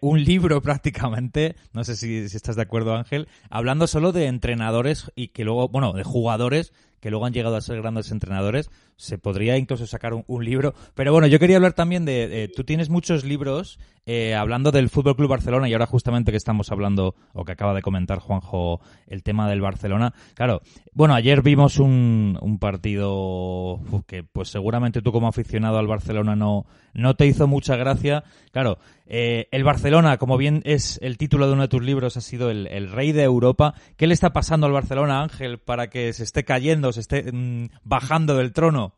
un libro prácticamente, no sé si, estás de acuerdo Ángel, hablando solo de entrenadores y que luego, bueno, de jugadores que luego han llegado a ser grandes entrenadores. Se podría incluso sacar un, libro. Pero bueno, yo quería hablar también de... tú tienes muchos libros eh, hablando del Fútbol Club Barcelona y ahora justamente que estamos hablando, o que acaba de comentar Juanjo, el tema del Barcelona. Claro, bueno, ayer vimos un, partido que pues seguramente tú como aficionado al Barcelona no, no te hizo mucha gracia. Claro, eh, el Barcelona, como bien es el título de uno de tus libros, ha sido el, rey de Europa. ¿Qué le está pasando al Barcelona, Ángel, para que se esté cayendo se esté mm, bajando del trono?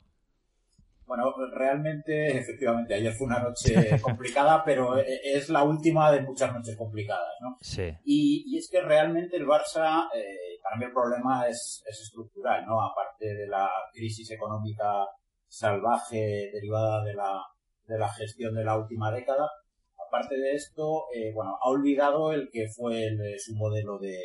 Bueno, realmente, efectivamente, ayer fue una noche complicada, pero es la última de muchas noches complicadas, ¿no? Sí. Y, es que realmente el Barça, eh, para mí el problema es, estructural, ¿no? Aparte de la crisis económica salvaje derivada de la, de la gestión de la última década, aparte de esto, eh, bueno, ha olvidado el que fue el, su modelo de,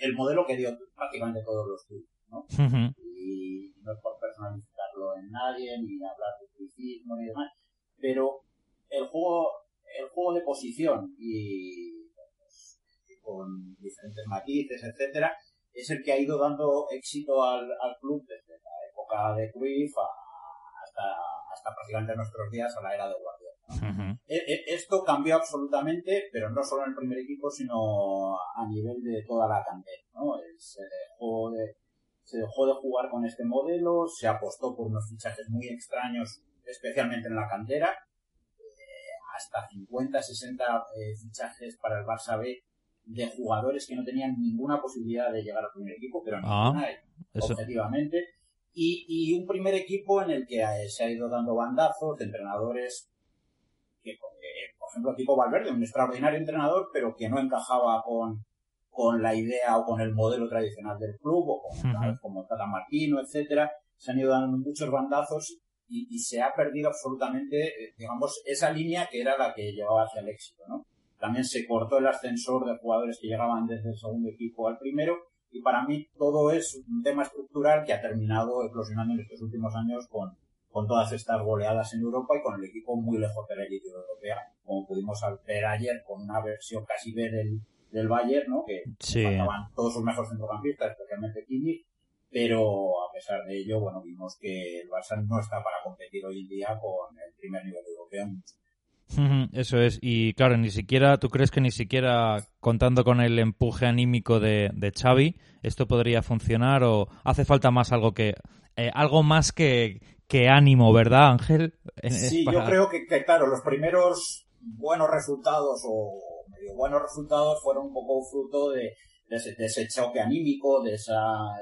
el modelo que dio prácticamente todos los clubes. Y no es por personalizarlo en nadie, ni hablar de criticismo ni demás, pero el juego, el juego de posición y pues, con diferentes matices, etcétera, es el que ha ido dando éxito al, al club desde la época de Cruyff hasta, hasta prácticamente nuestros días a la era de Guardiola. E, e, esto cambió absolutamente, pero no solo en el primer equipo, sino a nivel de toda la cantera. ¿no? El, el juego de, se dejó de jugar con este modelo, se apostó por unos fichajes muy extraños, especialmente en la cantera, eh, hasta 50, 60 eh, fichajes para el Barça B de jugadores que no tenían ninguna posibilidad de llegar al primer equipo, pero ah, ninguna, objetivamente. Y, y, un primer equipo en el que eh, se ha ido dando bandazos de entrenadores que, por ejemplo, tipo Valverde, un extraordinario entrenador, pero que no encajaba con, con la idea o con el modelo tradicional del club, o con, como Tata Martino, etcétera, se han ido dando muchos bandazos y, se ha perdido absolutamente, eh, digamos, esa línea que era la que llevaba hacia el éxito, ¿no? También se cortó el ascensor de jugadores que llegaban desde el segundo equipo al primero, y para mí todo es un tema estructural que ha terminado eclosionando en estos últimos años con, con todas estas goleadas en Europa y con el equipo muy lejos de la élite europea, como pudimos ver ayer con una versión casi B del, del Bayern, ¿no? Que estaban todos sus mejores centrocampistas, especialmente Kimmich, pero a pesar de ello, bueno, vimos que el Barça no está para competir hoy en día con el primer nivel europeo. Eso es, y claro, ni siquiera, ¿tú crees que ni siquiera contando con el empuje anímico de, de Xavi, esto podría funcionar o hace falta más algo que, eh, algo más que, que ánimo, ¿verdad, Ángel? Sí, yo creo que, que, claro, los primeros buenos resultados o buenos resultados fueron un poco fruto de, ese, choque anímico, de esa,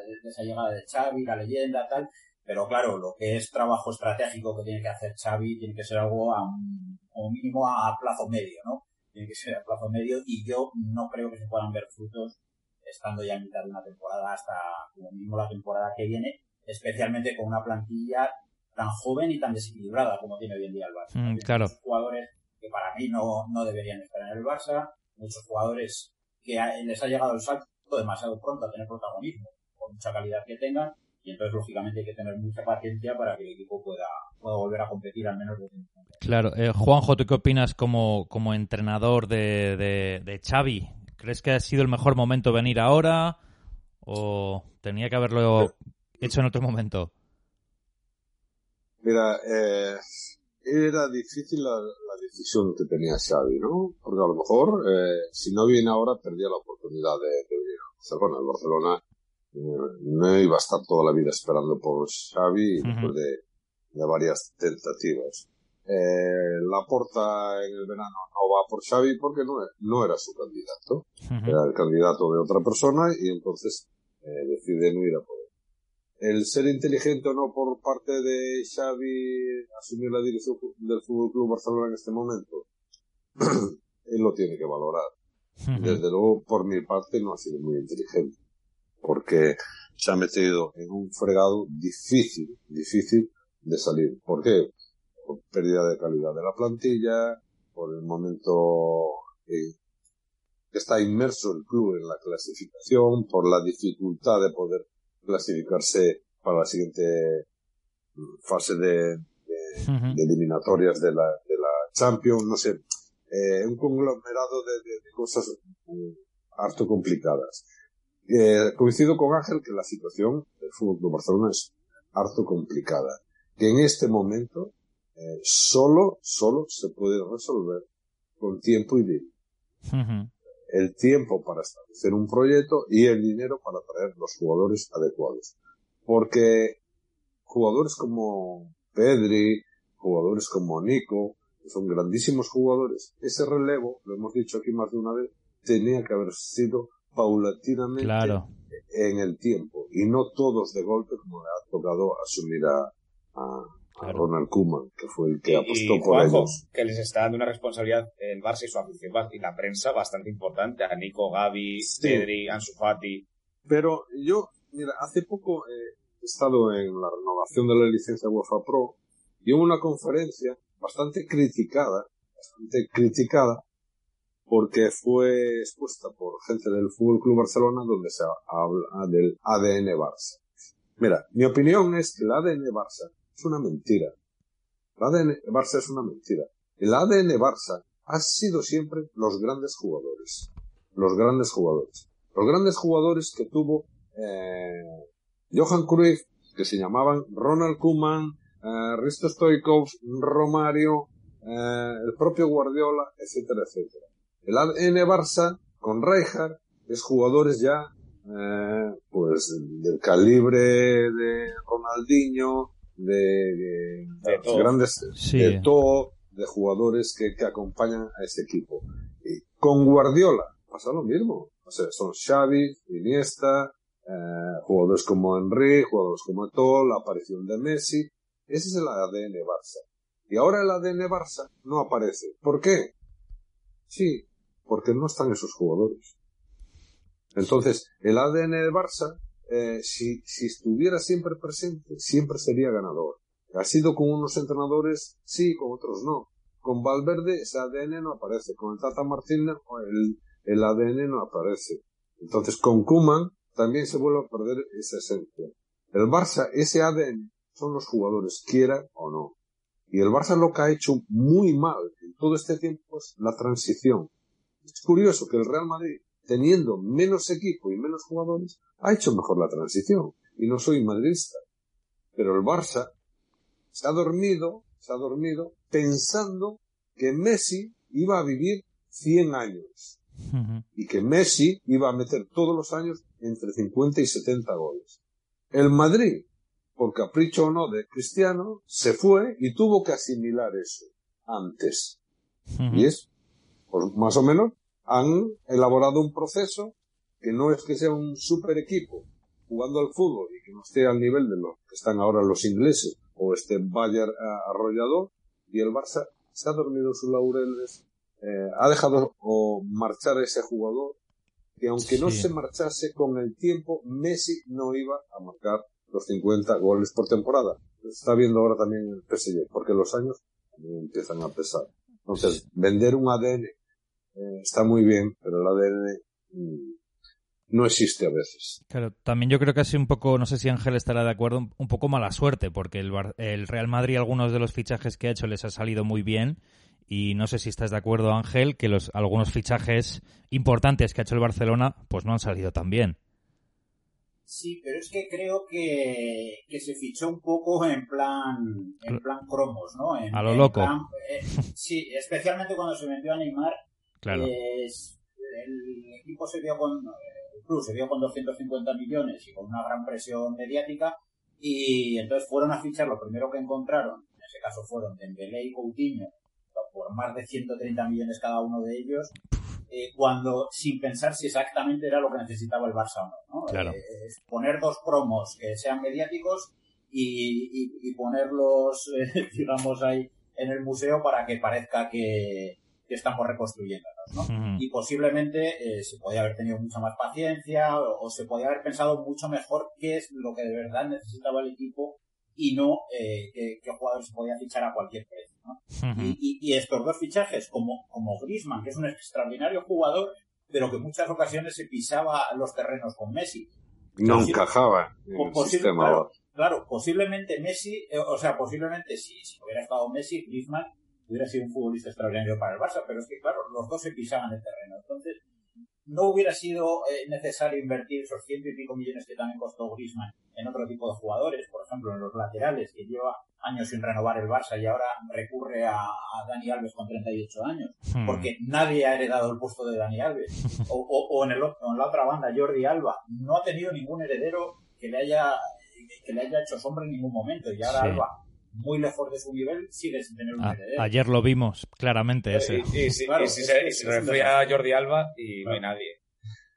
de esa llegada de Xavi, la leyenda, tal. Pero claro, lo que es trabajo estratégico que tiene que hacer Xavi tiene que ser algo a un, mínimo a, plazo medio, ¿no? Tiene que ser a plazo medio y yo no creo que se puedan ver frutos estando ya en mitad de una temporada hasta como mínimo la temporada que viene, especialmente con una plantilla tan joven y tan desequilibrada como tiene hoy en día el Barça. Mm, claro. Jugadores que para mí no, no deberían estar en el Barça, muchos jugadores que les ha llegado el salto demasiado pronto a tener protagonismo, por mucha calidad que tengan, y entonces lógicamente hay que tener mucha paciencia para que el equipo pueda, pueda volver a competir al menos de Claro, eh, Juanjo, ¿tú qué opinas como, como entrenador de, de, de Xavi? ¿Crees que ha sido el mejor momento venir ahora o tenía que haberlo hecho en otro momento? Mira, eh, era difícil la, decisión que tenía Xavi, ¿no? Porque a lo mejor, eh, si no viene ahora, perdía la oportunidad de, de venir a Barcelona. El Barcelona eh, no iba a estar toda la vida esperando por Xavi después de, de, varias tentativas. Eh, la porta en el verano no va por Xavi porque no, no era su candidato. Era el candidato de otra persona y entonces eh, decide no ir a por el ser inteligente o no por parte de Xavi asumir la dirección del Fútbol Club Barcelona en este momento, él lo tiene que valorar. Desde luego, por mi parte, no ha sido muy inteligente, porque se ha metido en un fregado difícil, difícil de salir. ¿Por qué? Por pérdida de calidad de la plantilla, por el momento que está inmerso el club en la clasificación, por la dificultad de poder clasificarse para la siguiente fase de, eliminatorias de la, de la Champions, no sé, eh, un conglomerado de, cosas harto complicadas. Eh, coincido con Ángel que la situación del fútbol de Barcelona es harto complicada, que en este momento eh, solo, solo se puede resolver con tiempo y dinero el tiempo para establecer un proyecto y el dinero para traer los jugadores adecuados. Porque jugadores como Pedri, jugadores como Nico, que son grandísimos jugadores, ese relevo, lo hemos dicho aquí más de una vez, tenía que haber sido paulatinamente en el tiempo y no todos de golpe como le ha tocado asumir a, Ronald Koeman, que fue el que apostó por ellos. que les está dando una responsabilidad el Barça y su afición y la prensa bastante importante, a Nico, Gaby, Pedri, Ansu Fati. Pero yo, mira, hace poco eh, he estado en la renovación de la licencia UEFA Pro y hubo una conferencia bastante criticada, bastante criticada, porque fue expuesta por gente del Fútbol Club Barcelona donde se habla del ADN Barça. Mira, mi opinión es que el ADN Barça es una mentira. El ADN Barça es una mentira. El ADN Barça ha sido siempre los grandes jugadores. Los grandes jugadores. Los grandes jugadores que tuvo eh, Johan Cruyff, que se llamaban Ronald Koeman, eh, Risto Stoikov, Romario, eh, el propio Guardiola, etcétera, etcétera. El ADN Barça, con Rijkaard, es jugadores ya, pues, del calibre de Ronaldinho, de, de, grandes, de todo, de jugadores que, que acompañan a ese equipo. Y con Guardiola pasa lo mismo. O sea, son Xavi, Iniesta, eh, jugadores como Henry, jugadores como Eto'o, la aparición de Messi. Ese es el ADN Barça. Y ahora el ADN Barça no aparece. ¿Por qué? Sí, porque no están esos jugadores. Entonces, el ADN de Barça eh, si, si estuviera siempre presente, siempre sería ganador. Ha sido con unos entrenadores, sí, con otros no. Con Valverde ese ADN no aparece. Con el Tata Martínez el, el ADN no aparece. Entonces con Kuman también se vuelve a perder esa esencia. El Barça, ese ADN, son los jugadores, quiera o no. Y el Barça lo que ha hecho muy mal en todo este tiempo es la transición. Es curioso que el Real Madrid teniendo menos equipo y menos jugadores, ha hecho mejor la transición. Y no soy madridista. Pero el Barça se ha dormido, se ha dormido pensando que Messi iba a vivir 100 años. Y que Messi iba a meter todos los años entre 50 y 70 goles. El Madrid, por capricho o no de Cristiano, se fue y tuvo que asimilar eso antes. Y es, pues, más o menos, han elaborado un proceso que no es que sea un super equipo jugando al fútbol y que no esté al nivel de los que están ahora los ingleses o este Bayern arrollador y el Barça se ha dormido sus laureles, eh, ha dejado o marchar ese jugador que aunque no se marchase con el tiempo, Messi no iba a marcar los 50 goles por temporada. Está viendo ahora también el PSG, porque los años empiezan a pesar. Entonces, vender un ADN eh, está muy bien, pero el ADN mm, no existe a veces. Claro, también yo creo que ha sido un poco, no sé si Ángel estará de acuerdo, un poco mala suerte, porque el, el Real Madrid, algunos de los fichajes que ha hecho les ha salido muy bien. Y no sé si estás de acuerdo, Ángel, que los algunos fichajes importantes que ha hecho el Barcelona, pues no han salido tan bien. Sí, pero es que creo que, que se fichó un poco en plan en plan cromos, ¿no? a lo loco. Eh, sí, especialmente cuando se vendió a Neymar. Claro. el equipo se vio con el club se vio con 250 millones y con una gran presión mediática y entonces fueron a fichar lo primero que encontraron, en ese caso fueron Dembélé y Coutinho por más de 130 millones cada uno de ellos eh, cuando sin pensar si exactamente era lo que necesitaba el Barça o no. Eh, poner dos promos que sean mediáticos y, ponerlos, eh, digamos, ahí en el museo para que parezca que, estamos reconstruyéndonos, ¿no? Y posiblemente se podía haber tenido mucha más paciencia o, se podía haber pensado mucho mejor qué es lo que de verdad necesitaba el equipo y no eh, que, jugadores se podía fichar a cualquier precio. ¿no? y, y, estos dos fichajes, como, como Griezmann, que es un extraordinario jugador, pero que en muchas ocasiones se pisaba los terrenos con Messi. No encajaba en el sistema. Claro, posiblemente Messi, eh, o sea, posiblemente si, si hubiera estado Messi, Griezmann hubiera sido un futbolista extraordinario para el Barça, pero es que, claro, los dos se pisaban el terreno. Entonces, no hubiera sido eh, necesario invertir esos ciento y pico millones que también costó Griezmann en otro tipo de jugadores, por ejemplo en los laterales, que lleva años sin renovar el Barça y ahora recurre a, Dani Alves con 38 años, hmm. porque nadie ha heredado el puesto de Dani Alves. O, en, el, en la otra banda, Jordi Alba, no ha tenido ningún heredero que le haya que le haya hecho sombra en ningún momento y ahora Alba muy lejos de su nivel, sigue sin tener un heredero. Ayer lo vimos claramente ese. Y, si, se, refiere a Jordi Alba y no hay nadie.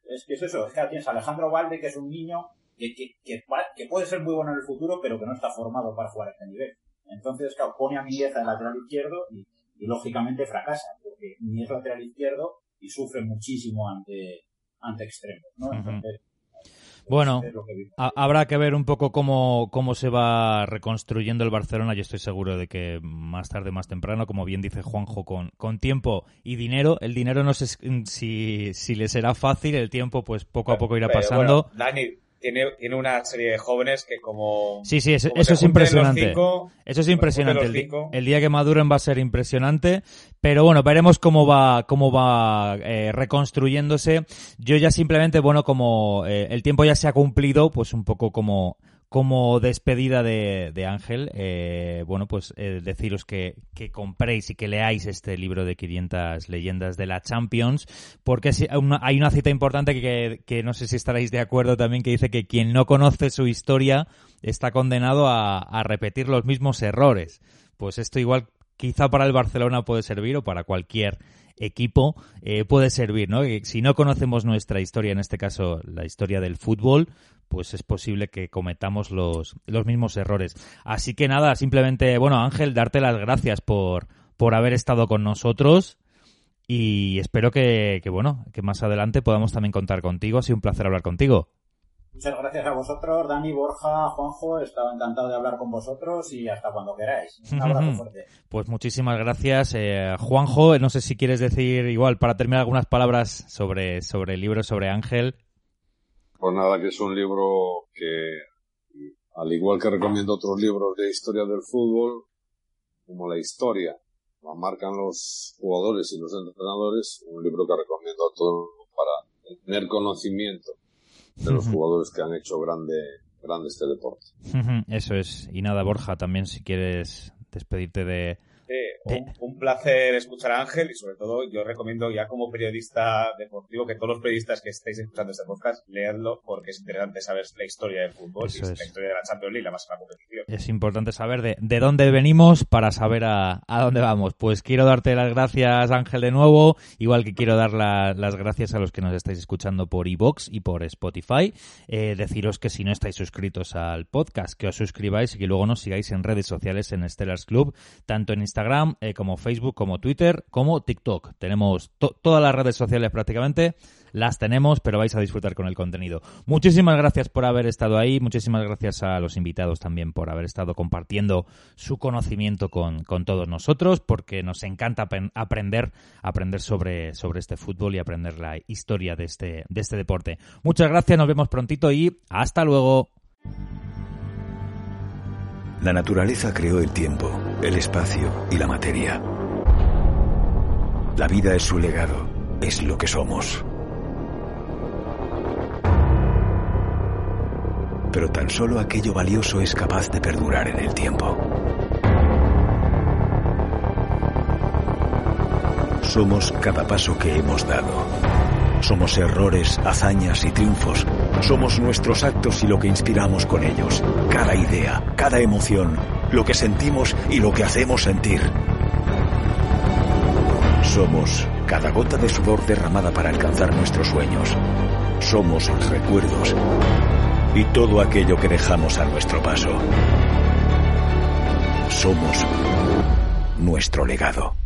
Es que es eso, es que tienes a Alejandro Valde, que es un niño que, que, que, puede ser muy bueno en el futuro, pero que no está formado para jugar a este nivel. Entonces, claro, pone a Mies en lateral izquierdo y, lógicamente fracasa, porque Mies lateral izquierdo y sufre muchísimo ante, ante extremos, ¿no? Entonces, bueno, habrá que ver un poco cómo, cómo se va reconstruyendo el Barcelona. Yo estoy seguro de que más tarde, más temprano, como bien dice Juanjo, con, con tiempo y dinero. El dinero no sé si, si le será fácil, el tiempo pues poco a poco irá pasando tiene, tiene una serie de jóvenes que como... Sí, sí, eso, es impresionante. eso es impresionante. El, día que maduren va a ser impresionante. Pero bueno, veremos cómo va, cómo va eh, reconstruyéndose. Yo ya simplemente, bueno, como eh, el tiempo ya se ha cumplido, pues un poco como como despedida de, Ángel, eh, bueno, pues eh, deciros que, que, compréis y que leáis este libro de 500 leyendas de la Champions, porque hay una cita importante que, que, no sé si estaréis de acuerdo también, que dice que quien no conoce su historia está condenado a repetir los mismos errores. Pues esto igual quizá para el Barcelona puede servir o para cualquier equipo eh, puede servir, ¿no? Si no conocemos nuestra historia, en este caso la historia del fútbol, pues es posible que cometamos los, los mismos errores. Así que nada, simplemente, bueno, Ángel, darte las gracias por, por haber estado con nosotros y espero que, que, bueno, que más adelante podamos también contar contigo. Ha sido un placer hablar contigo. Muchas gracias a vosotros, Dani, Borja, Juanjo. Estaba encantado de hablar con vosotros y hasta cuando queráis. Un abrazo fuerte. Pues muchísimas gracias, eh, Juanjo. No sé si quieres decir igual para terminar algunas palabras sobre, sobre el libro, sobre Ángel. Pues nada, que es un libro que, al igual que recomiendo otros libros de historia del fútbol, como la historia, la marcan los jugadores y los entrenadores, un libro que recomiendo a todos para tener conocimiento de los jugadores que han hecho grande, grande este deporte. Eso es. Y nada, Borja, también si quieres despedirte de, un, placer escuchar a Ángel y sobre todo yo recomiendo ya como periodista deportivo que todos los periodistas que estéis escuchando este podcast leanlo porque es interesante saber la historia del fútbol y la historia de la Champions League, la más competición. Es importante saber de, de dónde venimos para saber a, a, dónde vamos. Pues quiero darte las gracias Ángel de nuevo, igual que quiero dar las gracias a los que nos estáis escuchando por iBox y por Spotify. Eh, deciros que si no estáis suscritos al podcast, que os suscribáis y que luego nos sigáis en redes sociales en Stellars Club, tanto en Instagram Instagram, eh, como Facebook, como Twitter, como TikTok. Tenemos todas las redes sociales prácticamente, las tenemos, pero vais a disfrutar con el contenido. Muchísimas gracias por haber estado ahí, muchísimas gracias a los invitados también por haber estado compartiendo su conocimiento con, con todos nosotros, porque nos encanta aprender, aprender sobre, sobre este fútbol y aprender la historia de este, de este deporte. Muchas gracias, nos vemos prontito y hasta luego. La naturaleza creó el tiempo, el espacio y la materia. La vida es su legado, es lo que somos. Pero tan solo aquello valioso es capaz de perdurar en el tiempo. Somos cada paso que hemos dado. Somos errores, hazañas y triunfos. Somos nuestros actos y lo que inspiramos con ellos. Cada idea, cada emoción, lo que sentimos y lo que hacemos sentir. Somos cada gota de sudor derramada para alcanzar nuestros sueños. Somos recuerdos y todo aquello que dejamos a nuestro paso. Somos nuestro legado.